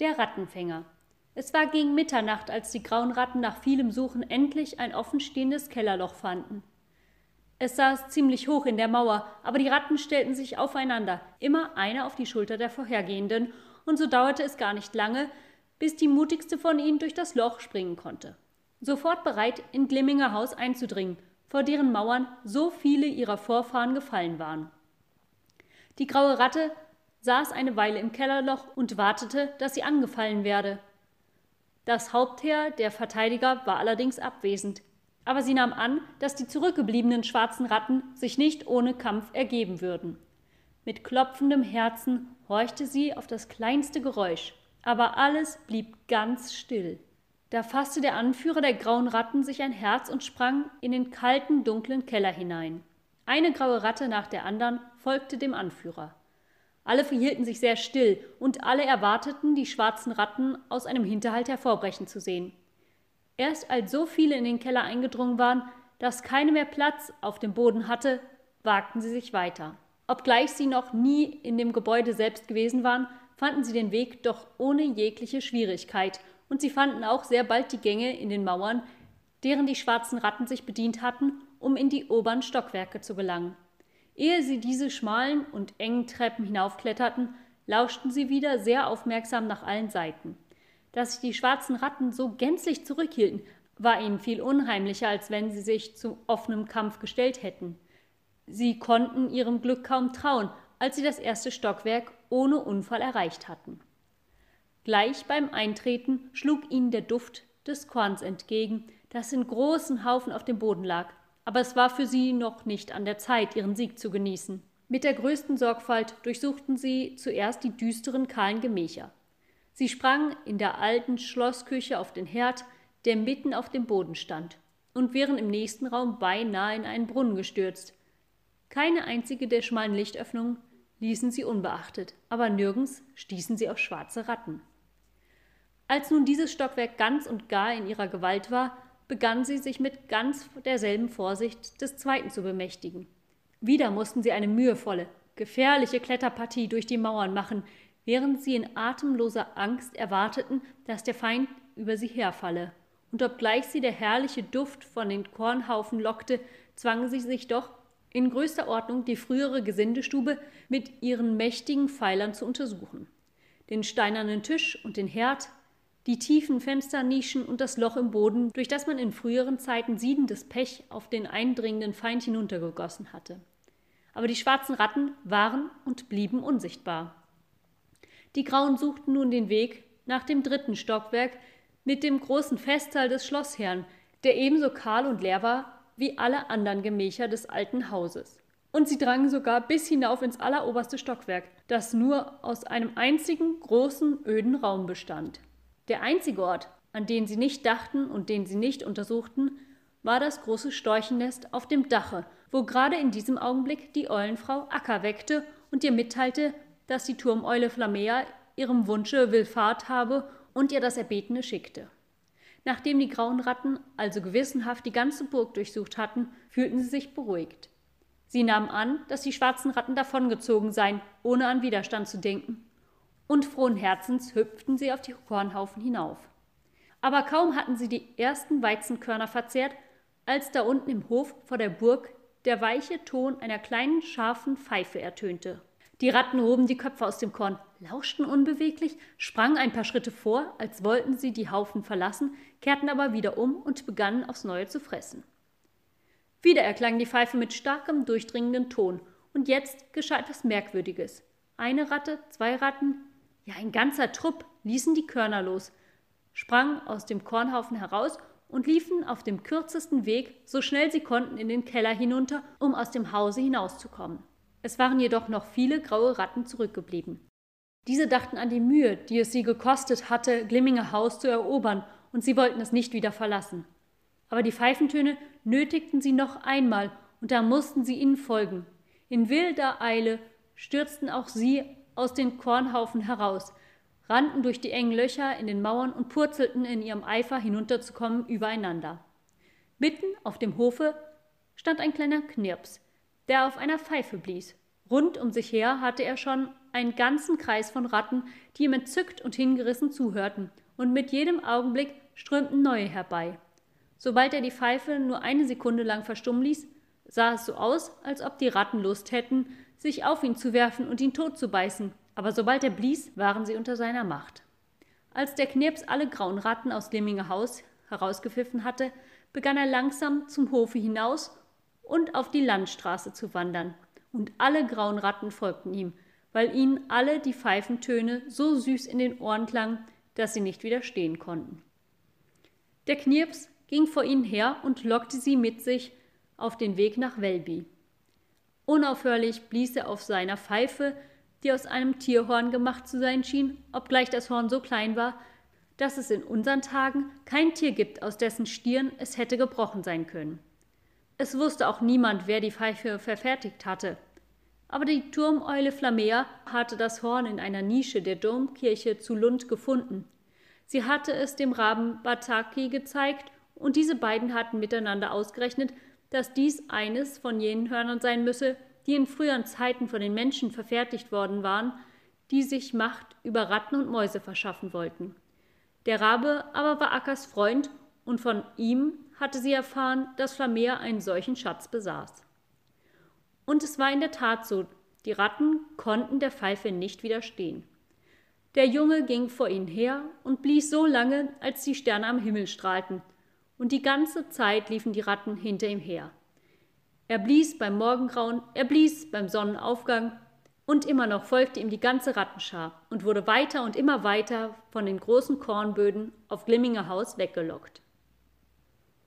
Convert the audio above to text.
Der Rattenfänger. Es war gegen Mitternacht, als die grauen Ratten nach vielem Suchen endlich ein offenstehendes Kellerloch fanden. Es saß ziemlich hoch in der Mauer, aber die Ratten stellten sich aufeinander, immer einer auf die Schulter der vorhergehenden, und so dauerte es gar nicht lange, bis die mutigste von ihnen durch das Loch springen konnte. Sofort bereit, in Glimminger Haus einzudringen, vor deren Mauern so viele ihrer Vorfahren gefallen waren. Die graue Ratte saß eine Weile im Kellerloch und wartete, dass sie angefallen werde. Das Hauptheer der Verteidiger war allerdings abwesend, aber sie nahm an, dass die zurückgebliebenen schwarzen Ratten sich nicht ohne Kampf ergeben würden. Mit klopfendem Herzen horchte sie auf das kleinste Geräusch, aber alles blieb ganz still. Da fasste der Anführer der grauen Ratten sich ein Herz und sprang in den kalten, dunklen Keller hinein. Eine graue Ratte nach der anderen folgte dem Anführer. Alle verhielten sich sehr still, und alle erwarteten, die schwarzen Ratten aus einem Hinterhalt hervorbrechen zu sehen. Erst als so viele in den Keller eingedrungen waren, dass keine mehr Platz auf dem Boden hatte, wagten sie sich weiter. Obgleich sie noch nie in dem Gebäude selbst gewesen waren, fanden sie den Weg doch ohne jegliche Schwierigkeit, und sie fanden auch sehr bald die Gänge in den Mauern, deren die schwarzen Ratten sich bedient hatten, um in die oberen Stockwerke zu gelangen. Ehe sie diese schmalen und engen Treppen hinaufkletterten, lauschten sie wieder sehr aufmerksam nach allen Seiten. Dass sich die schwarzen Ratten so gänzlich zurückhielten, war ihnen viel unheimlicher, als wenn sie sich zu offenem Kampf gestellt hätten. Sie konnten ihrem Glück kaum trauen, als sie das erste Stockwerk ohne Unfall erreicht hatten. Gleich beim Eintreten schlug ihnen der Duft des Korns entgegen, das in großen Haufen auf dem Boden lag aber es war für sie noch nicht an der Zeit, ihren Sieg zu genießen. Mit der größten Sorgfalt durchsuchten sie zuerst die düsteren, kahlen Gemächer. Sie sprangen in der alten Schlossküche auf den Herd, der mitten auf dem Boden stand, und wären im nächsten Raum beinahe in einen Brunnen gestürzt. Keine einzige der schmalen Lichtöffnungen ließen sie unbeachtet, aber nirgends stießen sie auf schwarze Ratten. Als nun dieses Stockwerk ganz und gar in ihrer Gewalt war, begann sie sich mit ganz derselben Vorsicht des zweiten zu bemächtigen. Wieder mussten sie eine mühevolle, gefährliche Kletterpartie durch die Mauern machen, während sie in atemloser Angst erwarteten, dass der Feind über sie herfalle. Und obgleich sie der herrliche Duft von den Kornhaufen lockte, zwangen sie sich doch, in größter Ordnung die frühere Gesindestube mit ihren mächtigen Pfeilern zu untersuchen. Den steinernen Tisch und den Herd, die tiefen Fensternischen und das Loch im Boden, durch das man in früheren Zeiten siedendes Pech auf den eindringenden Feind hinuntergegossen hatte. Aber die schwarzen Ratten waren und blieben unsichtbar. Die Grauen suchten nun den Weg nach dem dritten Stockwerk mit dem großen Festsaal des Schlossherrn, der ebenso kahl und leer war wie alle anderen Gemächer des alten Hauses. Und sie drangen sogar bis hinauf ins alleroberste Stockwerk, das nur aus einem einzigen großen, öden Raum bestand. Der einzige Ort, an den sie nicht dachten und den sie nicht untersuchten, war das große Storchennest auf dem Dache, wo gerade in diesem Augenblick die Eulenfrau Acker weckte und ihr mitteilte, dass die Turmeule Flamea ihrem Wunsche Willfahrt habe und ihr das Erbetene schickte. Nachdem die grauen Ratten also gewissenhaft die ganze Burg durchsucht hatten, fühlten sie sich beruhigt. Sie nahmen an, dass die schwarzen Ratten davongezogen seien, ohne an Widerstand zu denken, und frohen Herzens hüpften sie auf die Kornhaufen hinauf. Aber kaum hatten sie die ersten Weizenkörner verzehrt, als da unten im Hof vor der Burg der weiche Ton einer kleinen scharfen Pfeife ertönte. Die Ratten hoben die Köpfe aus dem Korn, lauschten unbeweglich, sprangen ein paar Schritte vor, als wollten sie die Haufen verlassen, kehrten aber wieder um und begannen aufs Neue zu fressen. Wieder erklang die Pfeife mit starkem, durchdringenden Ton, und jetzt geschah etwas Merkwürdiges. Eine Ratte, zwei Ratten, ja, ein ganzer Trupp ließen die Körner los, sprangen aus dem Kornhaufen heraus und liefen auf dem kürzesten Weg, so schnell sie konnten, in den Keller hinunter, um aus dem Hause hinauszukommen. Es waren jedoch noch viele graue Ratten zurückgeblieben. Diese dachten an die Mühe, die es sie gekostet hatte, Glimminger Haus zu erobern, und sie wollten es nicht wieder verlassen. Aber die Pfeifentöne nötigten sie noch einmal, und da mussten sie ihnen folgen. In wilder Eile stürzten auch sie aus den Kornhaufen heraus, rannten durch die engen Löcher in den Mauern und purzelten in ihrem Eifer hinunterzukommen übereinander. Mitten auf dem Hofe stand ein kleiner Knirps, der auf einer Pfeife blies. Rund um sich her hatte er schon einen ganzen Kreis von Ratten, die ihm entzückt und hingerissen zuhörten, und mit jedem Augenblick strömten neue herbei. Sobald er die Pfeife nur eine Sekunde lang verstummen ließ, sah es so aus, als ob die Ratten Lust hätten, sich auf ihn zu werfen und ihn tot zu beißen, aber sobald er blies, waren sie unter seiner Macht. Als der Knirps alle grauen Ratten aus Limminger Haus herausgepfiffen hatte, begann er langsam zum Hofe hinaus und auf die Landstraße zu wandern, und alle grauen Ratten folgten ihm, weil ihnen alle die Pfeifentöne so süß in den Ohren klangen, dass sie nicht widerstehen konnten. Der Knirps ging vor ihnen her und lockte sie mit sich auf den Weg nach Welby. Unaufhörlich blies er auf seiner Pfeife, die aus einem Tierhorn gemacht zu sein schien, obgleich das Horn so klein war, dass es in unseren Tagen kein Tier gibt, aus dessen Stirn es hätte gebrochen sein können. Es wusste auch niemand, wer die Pfeife verfertigt hatte. Aber die Turmeule Flamea hatte das Horn in einer Nische der Domkirche zu Lund gefunden. Sie hatte es dem Raben Bataki gezeigt, und diese beiden hatten miteinander ausgerechnet, dass dies eines von jenen Hörnern sein müsse, die in früheren Zeiten von den Menschen verfertigt worden waren, die sich Macht über Ratten und Mäuse verschaffen wollten. Der Rabe aber war Ackers Freund, und von ihm hatte sie erfahren, dass Flamea einen solchen Schatz besaß. Und es war in der Tat so, die Ratten konnten der Pfeife nicht widerstehen. Der Junge ging vor ihnen her und blies so lange, als die Sterne am Himmel strahlten, und die ganze Zeit liefen die Ratten hinter ihm her. Er blies beim Morgengrauen, er blies beim Sonnenaufgang, und immer noch folgte ihm die ganze Rattenschar und wurde weiter und immer weiter von den großen Kornböden auf Glimminger Haus weggelockt.